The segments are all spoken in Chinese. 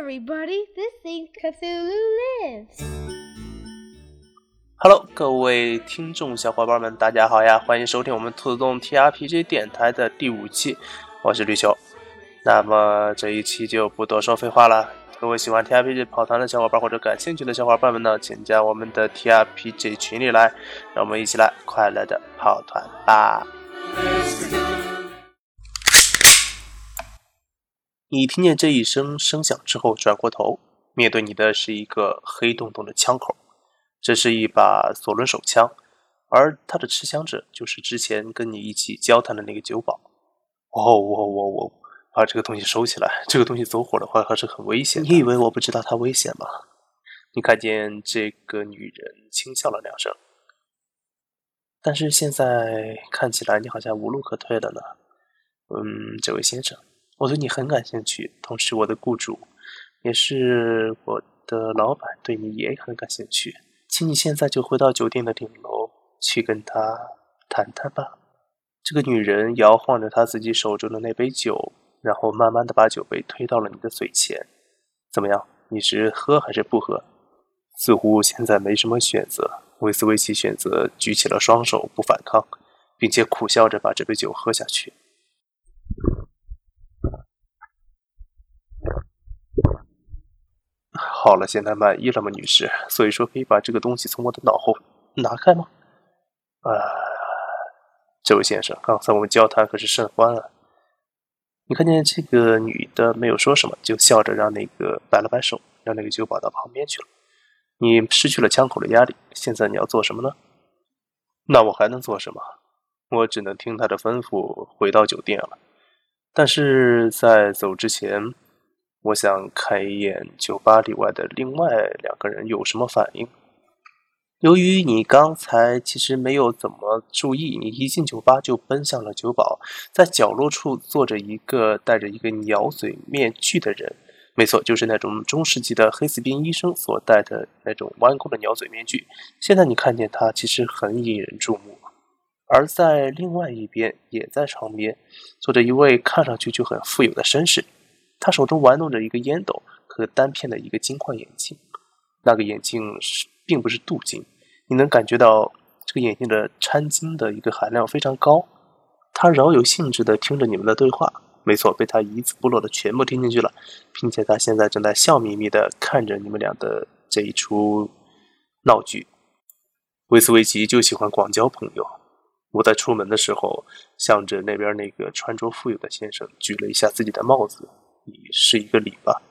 everybody, this is Hello，各位听众小伙伴们，大家好呀！欢迎收听我们兔子洞 TRPG 电台的第五期，我是绿球。那么这一期就不多说废话了，各位喜欢 TRPG 跑团的小伙伴或者感兴趣的小伙伴们呢，请加我们的 TRPG 群里来，让我们一起来快乐的跑团吧！你听见这一声声响之后，转过头，面对你的是一个黑洞洞的枪口。这是一把左轮手枪，而它的持枪者就是之前跟你一起交谈的那个酒保。哦，我我我把这个东西收起来，这个东西走火的话还是很危险。你以为我不知道它危险吗？你看见这个女人轻笑了两声，但是现在看起来你好像无路可退了呢。嗯，这位先生，我对你很感兴趣，同时我的雇主也是我的老板，对你也很感兴趣。请你现在就回到酒店的顶楼去跟他谈谈吧。这个女人摇晃着她自己手中的那杯酒，然后慢慢的把酒杯推到了你的嘴前。怎么样？你是喝还是不喝？似乎现在没什么选择。威斯维奇选择举起了双手，不反抗，并且苦笑着把这杯酒喝下去。好了，现在满意了吗，女士？所以说可以把这个东西从我的脑后拿开吗？啊，这位先生，刚才我们交谈可是甚欢啊。你看见这个女的没有说什么，就笑着让那个摆了摆手，让那个酒保到旁边去了。你失去了枪口的压力，现在你要做什么呢？那我还能做什么？我只能听他的吩咐回到酒店了。但是在走之前。我想看一眼酒吧里外的另外两个人有什么反应。由于你刚才其实没有怎么注意，你一进酒吧就奔向了酒保，在角落处坐着一个戴着一个鸟嘴面具的人。没错，就是那种中世纪的黑死病医生所戴的那种弯弓的鸟嘴面具。现在你看见他，其实很引人注目。而在另外一边，也在床边坐着一位看上去就很富有的绅士。他手中玩弄着一个烟斗和单片的一个金框眼镜，那个眼镜是并不是镀金，你能感觉到这个眼镜的掺金的一个含量非常高。他饶有兴致地听着你们的对话，没错，被他一字不漏的全部听进去了，并且他现在正在笑眯眯地看着你们俩的这一出闹剧。维斯维奇就喜欢广交朋友。我在出门的时候，向着那边那个穿着富有的先生举了一下自己的帽子。你是一个礼吧？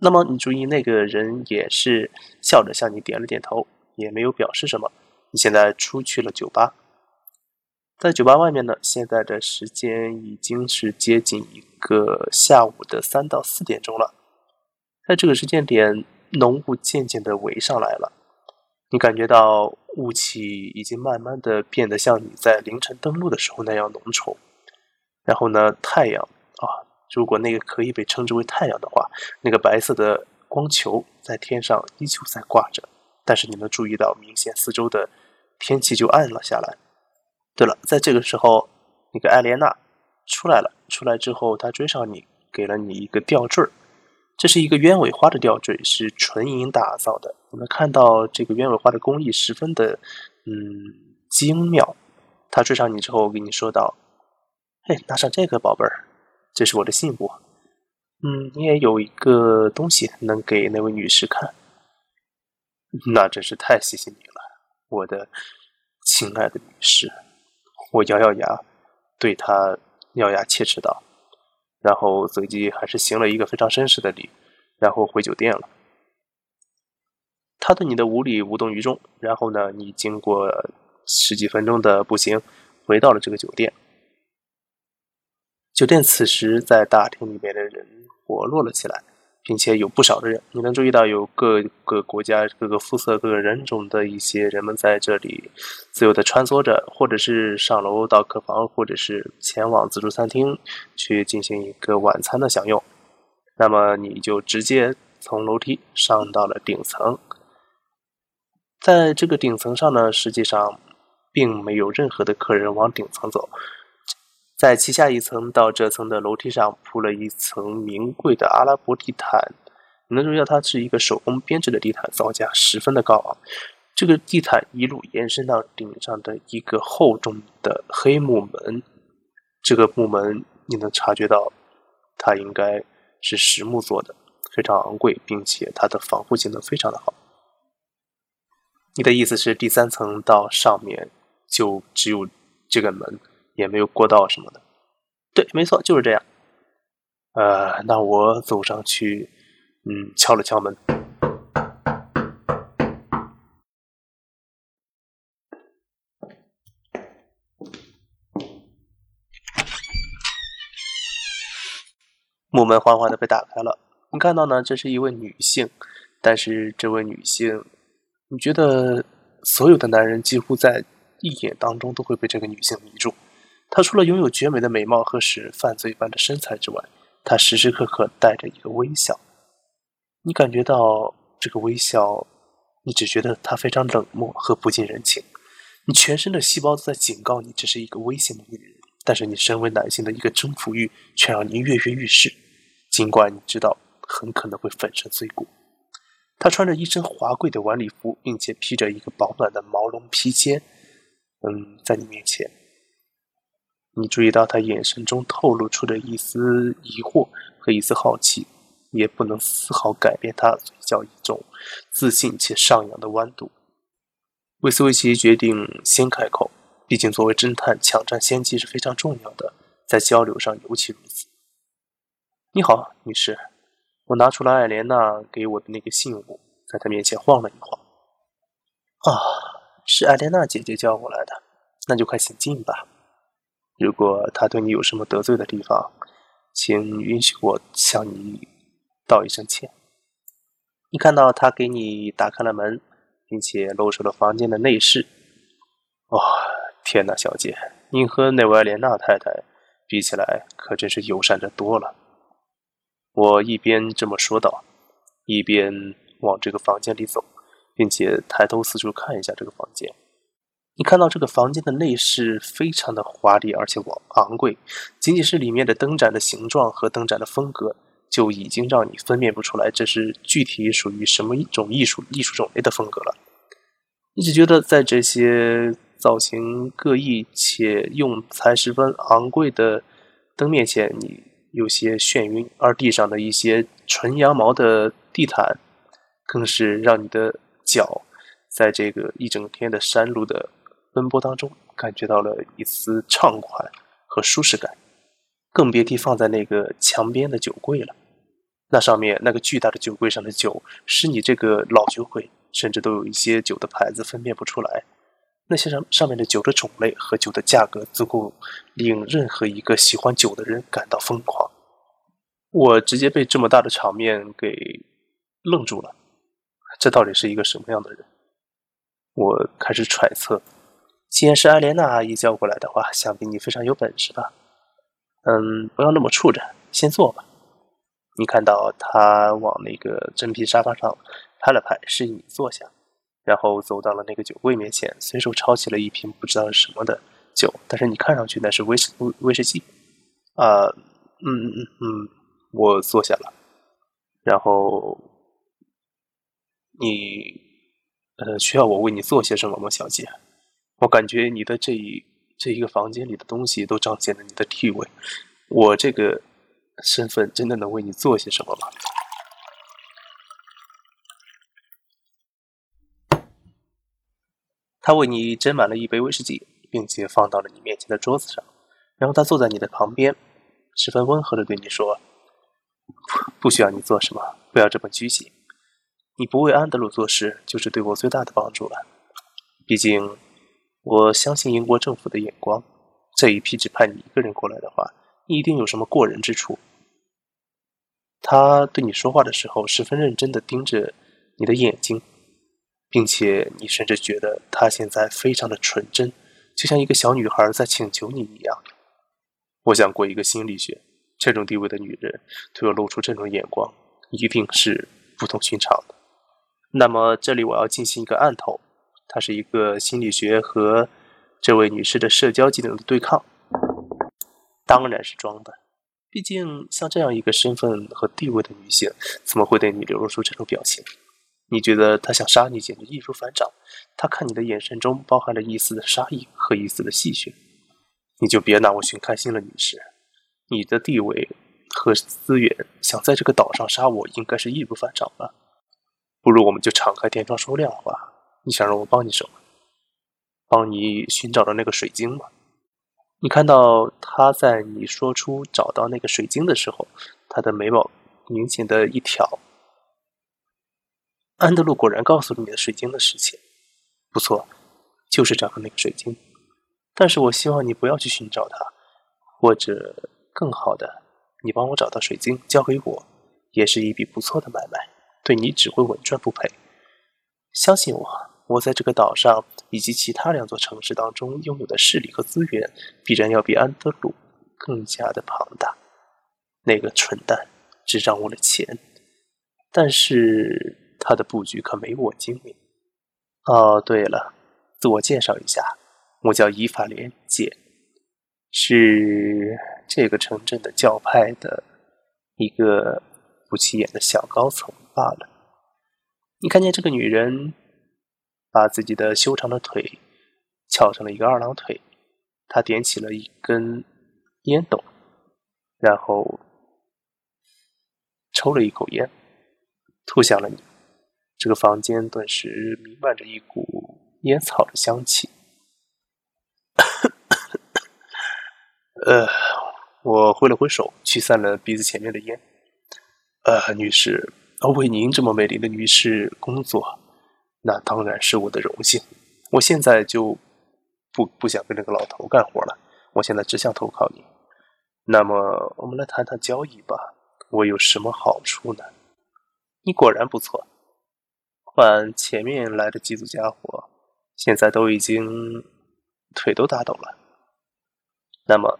那么你注意，那个人也是笑着向你点了点头，也没有表示什么。你现在出去了酒吧，在酒吧外面呢，现在的时间已经是接近一个下午的三到四点钟了。在这个时间点，浓雾渐渐的围上来了，你感觉到雾气已经慢慢的变得像你在凌晨登陆的时候那样浓稠。然后呢，太阳。如果那个可以被称之为太阳的话，那个白色的光球在天上依旧在挂着，但是你能注意到，明显四周的天气就暗了下来。对了，在这个时候，那个艾莲娜出来了。出来之后，她追上你，给了你一个吊坠这是一个鸢尾花的吊坠，是纯银打造的。我们看到这个鸢尾花的工艺十分的嗯精妙。她追上你之后，跟你说道：“嘿，拿上这个，宝贝儿。”这是我的信物，嗯，你也有一个东西能给那位女士看，那真是太谢谢你了，我的亲爱的女士。我咬咬牙，对她咬牙切齿道，然后随即还是行了一个非常绅士的礼，然后回酒店了。他对你的无礼无动于衷，然后呢，你经过十几分钟的步行，回到了这个酒店。酒店此时在大厅里面的人活络了起来，并且有不少的人，你能注意到有各个国家、各个肤色、各个人种的一些人们在这里自由的穿梭着，或者是上楼到客房，或者是前往自助餐厅去进行一个晚餐的享用。那么你就直接从楼梯上到了顶层，在这个顶层上呢，实际上并没有任何的客人往顶层走。在其下一层到这层的楼梯上铺了一层名贵的阿拉伯地毯，你能注意到它是一个手工编织的地毯，造价十分的高昂。这个地毯一路延伸到顶上的一个厚重的黑木门，这个木门你能察觉到，它应该是实木做的，非常昂贵，并且它的防护性能非常的好。你的意思是第三层到上面就只有这个门，也没有过道什么的？对，没错，就是这样。呃，那我走上去，嗯，敲了敲门。木门缓缓的被打开了，你看到呢，这是一位女性，但是这位女性，你觉得所有的男人几乎在一眼当中都会被这个女性迷住。她除了拥有绝美的美貌和使人犯罪般的身材之外，她时时刻刻带着一个微笑。你感觉到这个微笑，你只觉得她非常冷漠和不近人情。你全身的细胞都在警告你，这是一个危险的女人。但是你身为男性的一个征服欲，却让你跃跃欲试。尽管你知道很可能会粉身碎骨，他穿着一身华贵的晚礼服，并且披着一个保暖的毛绒披肩。嗯，在你面前，你注意到他眼神中透露出的一丝疑惑和一丝好奇，也不能丝毫改变他嘴角一种自信且上扬的弯度。威斯维奇决定先开口，毕竟作为侦探，抢占先机是非常重要的，在交流上尤其如此。你好，女士。我拿出了艾莲娜给我的那个信物，在她面前晃了一晃。啊，是艾莲娜姐姐叫我来的，那就快请进吧。如果他对你有什么得罪的地方，请允许我向你道一声歉。你看到他给你打开了门，并且露出了房间的内饰。哇，天哪，小姐，你和那位艾莲娜太太比起来，可真是友善的多了。我一边这么说道，一边往这个房间里走，并且抬头四处看一下这个房间。你看到这个房间的内饰非常的华丽，而且昂昂贵，仅仅是里面的灯盏的形状和灯盏的风格，就已经让你分辨不出来这是具体属于什么一种艺术艺术种类的风格了。你只觉得在这些造型各异且用材十分昂贵的灯面前，你。有些眩晕，而地上的一些纯羊毛的地毯，更是让你的脚在这个一整天的山路的奔波当中，感觉到了一丝畅快和舒适感。更别提放在那个墙边的酒柜了，那上面那个巨大的酒柜上的酒，使你这个老酒鬼甚至都有一些酒的牌子分辨不出来。那些上上面的酒的种类和酒的价格，足够令任何一个喜欢酒的人感到疯狂。我直接被这么大的场面给愣住了，这到底是一个什么样的人？我开始揣测，既然是艾莲娜阿姨叫过来的话，想必你非常有本事吧？嗯，不要那么处着，先坐吧。你看到他往那个真皮沙发上拍了拍，示意你坐下。然后走到了那个酒柜面前，随手抄起了一瓶不知道是什么的酒，但是你看上去那是威士威威士忌。啊，嗯嗯嗯嗯，我坐下了。然后你呃需要我为你做些什么吗，小姐？我感觉你的这一这一个房间里的东西都彰显了你的地位。我这个身份真的能为你做些什么吗？他为你斟满了一杯威士忌，并且放到了你面前的桌子上。然后他坐在你的旁边，十分温和的对你说：“不需要你做什么，不要这么拘谨。你不为安德鲁做事，就是对我最大的帮助了。毕竟，我相信英国政府的眼光。这一批只派你一个人过来的话，一定有什么过人之处。”他对你说话的时候，十分认真的盯着你的眼睛。并且你甚至觉得他现在非常的纯真，就像一个小女孩在请求你一样。我想过一个心理学，这种地位的女人对我露出这种眼光，一定是不同寻常的。那么这里我要进行一个案头，它是一个心理学和这位女士的社交技能的对抗，当然是装的。毕竟像这样一个身份和地位的女性，怎么会对你流露出这种表情？你觉得她想杀你，简直易如反掌。她看你的眼神中包含着一丝的杀意和一丝的戏谑。你就别拿我寻开心了，女士。你的地位和资源，想在这个岛上杀我，应该是易如反掌了。不如我们就敞开天窗说亮话。你想让我帮你什么？帮你寻找到那个水晶吗？你看到他在你说出找到那个水晶的时候，他的眉毛明显的一挑。安德鲁果然告诉了你的水晶的事情，不错，就是找到那个水晶。但是我希望你不要去寻找它，或者更好的，你帮我找到水晶交给我，也是一笔不错的买卖，对你只会稳赚不赔。相信我，我在这个岛上以及其他两座城市当中拥有的势力和资源，必然要比安德鲁更加的庞大。那个蠢蛋只掌握了钱，但是他的布局可没我精明。哦，对了，自我介绍一下。我叫伊法连简，是这个城镇的教派的一个不起眼的小高层罢了。你看见这个女人把自己的修长的腿翘成了一个二郎腿，他点起了一根烟斗，然后抽了一口烟，吐向了你。这个房间顿时弥漫着一股烟草的香气。呃，我挥了挥手，驱散了鼻子前面的烟。呃，女士，为您这么美丽的女士工作，那当然是我的荣幸。我现在就不不想跟这个老头干活了，我现在只想投靠你。那么，我们来谈谈交易吧。我有什么好处呢？你果然不错，换前面来的几组家伙，现在都已经腿都打抖了。那么。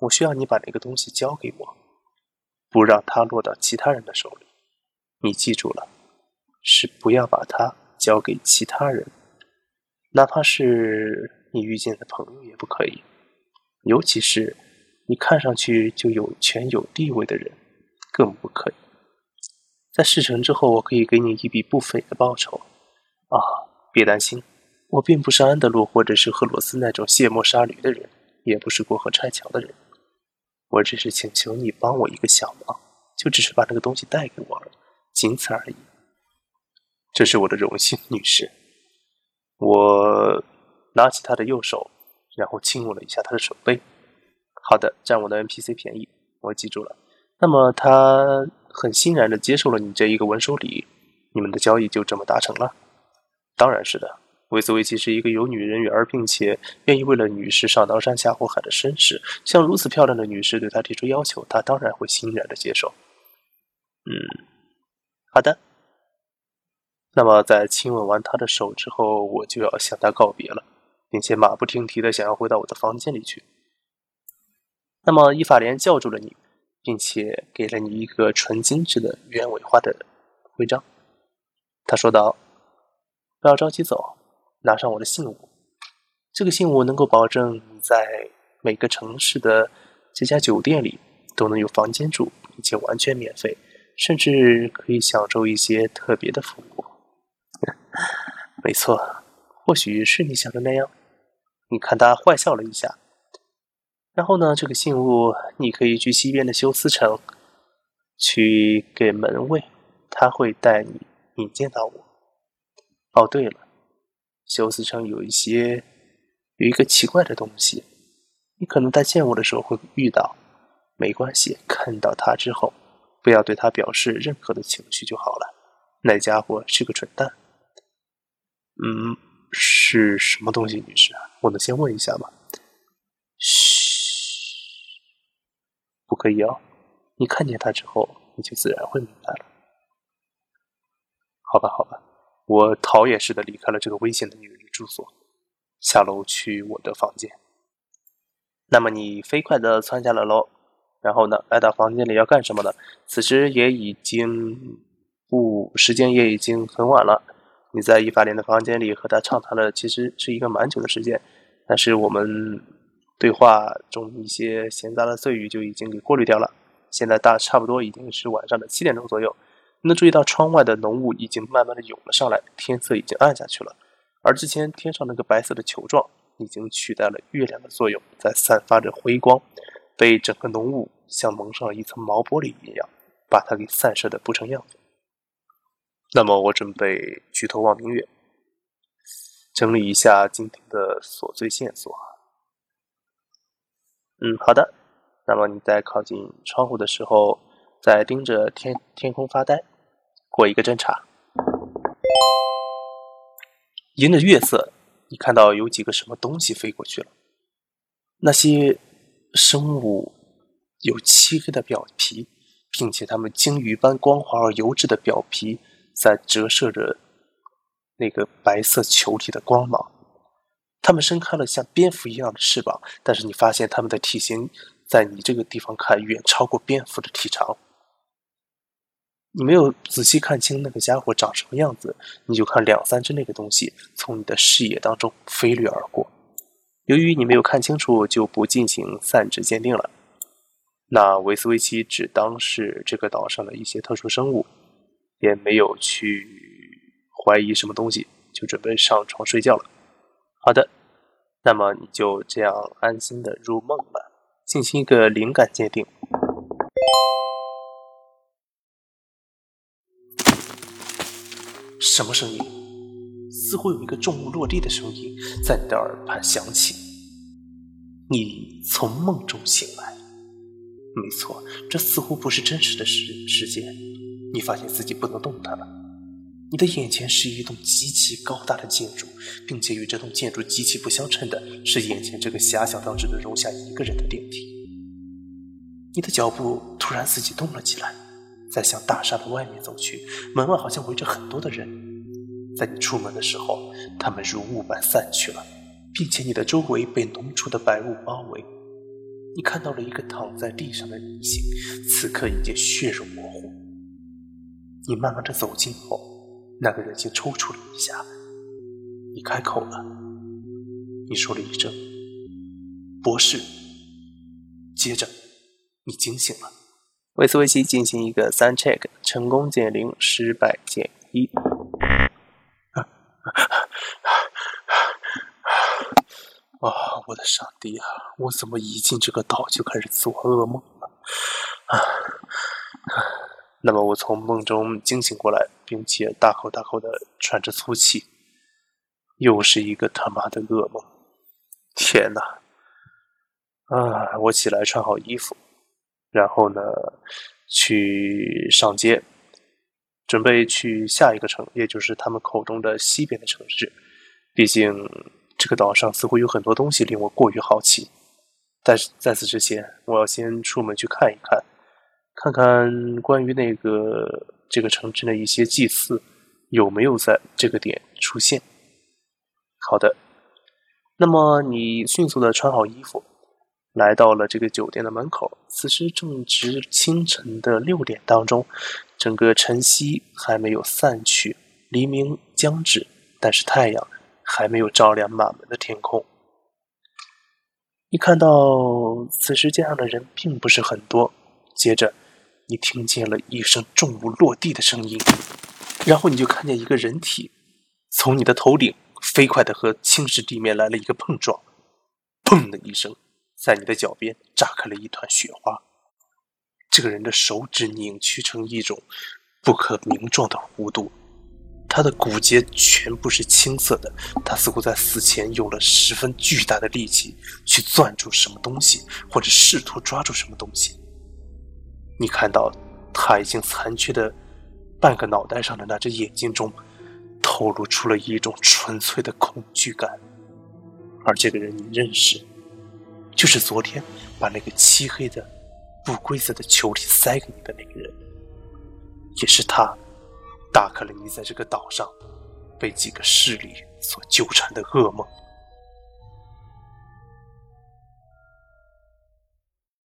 我需要你把那个东西交给我，不让它落到其他人的手里。你记住了，是不要把它交给其他人，哪怕是你遇见的朋友也不可以。尤其是你看上去就有权有地位的人，更不可以。在事成之后，我可以给你一笔不菲的报酬。啊，别担心，我并不是安德鲁或者是赫罗斯那种卸磨杀驴的人，也不是过河拆桥的人。我只是请求你帮我一个小忙，就只是把那个东西带给我了，仅此而已。这是我的荣幸，女士。我拿起他的右手，然后亲吻了一下他的手背。好的，占我的 NPC 便宜，我记住了。那么他很欣然的接受了你这一个文手礼，你们的交易就这么达成了？当然是的。维斯维奇是一个有女人缘，并且愿意为了女士上刀山下火海的绅士。像如此漂亮的女士对他提出要求，他当然会欣然的接受。嗯，好的。那么在亲吻完他的手之后，我就要向他告别了，并且马不停蹄的想要回到我的房间里去。那么伊法莲叫住了你，并且给了你一个纯金质的鸢尾花的徽章。他说道：“不要着急走。”拿上我的信物，这个信物能够保证你在每个城市的这家酒店里都能有房间住，并且完全免费，甚至可以享受一些特别的服务。没错，或许是你想的那样。你看他坏笑了一下。然后呢，这个信物你可以去西边的休斯城去给门卫，他会带你引荐到我。哦，对了。休斯城有一些有一个奇怪的东西，你可能在见我的时候会遇到。没关系，看到他之后，不要对他表示任何的情绪就好了。那家伙是个蠢蛋。嗯，是什么东西，女士？我能先问一下吗？嘘，不可以哦。你看见他之后，你就自然会明白了。好吧，好吧。我逃也似的离开了这个危险的女人的住所，下楼去我的房间。那么你飞快的窜下了楼，然后呢，来到房间里要干什么呢？此时也已经不，时间也已经很晚了。你在伊法莲的房间里和他畅谈了，其实是一个蛮久的时间，但是我们对话中一些闲杂的碎语就已经给过滤掉了。现在大差不多已经是晚上的七点钟左右。你能注意到窗外的浓雾已经慢慢的涌了上来，天色已经暗下去了。而之前天上那个白色的球状已经取代了月亮的作用，在散发着辉光，被整个浓雾像蒙上了一层毛玻璃一样，把它给散射的不成样子。那么我准备举头望明月，整理一下今天的琐碎线索。嗯，好的。那么你在靠近窗户的时候，在盯着天天空发呆。过一个侦查，沿着月色，你看到有几个什么东西飞过去了？那些生物有漆黑的表皮，并且它们鲸鱼般光滑而油质的表皮在折射着那个白色球体的光芒。它们伸开了像蝙蝠一样的翅膀，但是你发现它们的体型在你这个地方看远超过蝙蝠的体长。你没有仔细看清那个家伙长什么样子，你就看两三只那个东西从你的视野当中飞掠而过。由于你没有看清楚，就不进行散值鉴定了。那维斯维奇只当是这个岛上的一些特殊生物，也没有去怀疑什么东西，就准备上床睡觉了。好的，那么你就这样安心的入梦吧，进行一个灵感鉴定。什么声音？似乎有一个重物落地的声音在你的耳畔响起。你从梦中醒来，没错，这似乎不是真实的世世界。你发现自己不能动弹了。你的眼前是一栋极其高大的建筑，并且与这栋建筑极其不相称的是，眼前这个狭小到只能容下一个人的电梯。你的脚步突然自己动了起来。在向大厦的外面走去，门外好像围着很多的人。在你出门的时候，他们如雾般散去了，并且你的周围被浓稠的白雾包围。你看到了一个躺在地上的人形，此刻已经血肉模糊。你慢慢的走近后，那个人竟抽搐了一下，你开口了，你说了一声“博士”，接着你惊醒了。维斯维奇进行一个三 check，成功减零，失败减一。啊！我的上帝啊！我怎么一进这个岛就开始做噩梦了？啊！那么我从梦中惊醒过来，并且大口大口的喘着粗气，又是一个他妈的噩梦！天哪！啊！我起来穿好衣服。然后呢，去上街，准备去下一个城，也就是他们口中的西边的城市。毕竟这个岛上似乎有很多东西令我过于好奇。但是在此之前，我要先出门去看一看，看看关于那个这个城镇的一些祭祀有没有在这个点出现。好的，那么你迅速的穿好衣服。来到了这个酒店的门口，此时正值清晨的六点当中，整个晨曦还没有散去，黎明将至，但是太阳还没有照亮满门的天空。你看到此时街上的人并不是很多，接着你听见了一声重物落地的声音，然后你就看见一个人体从你的头顶飞快的和青石地面来了一个碰撞，砰的一声。在你的脚边炸开了一团雪花，这个人的手指拧曲成一种不可名状的弧度，他的骨节全部是青色的，他似乎在死前用了十分巨大的力气去攥住什么东西，或者试图抓住什么东西。你看到他已经残缺的半个脑袋上的那只眼睛中，透露出了一种纯粹的恐惧感，而这个人你认识。就是昨天把那个漆黑的、不规则的球体塞给你的那个人，也是他打开了你在这个岛上被几个势力所纠缠的噩梦。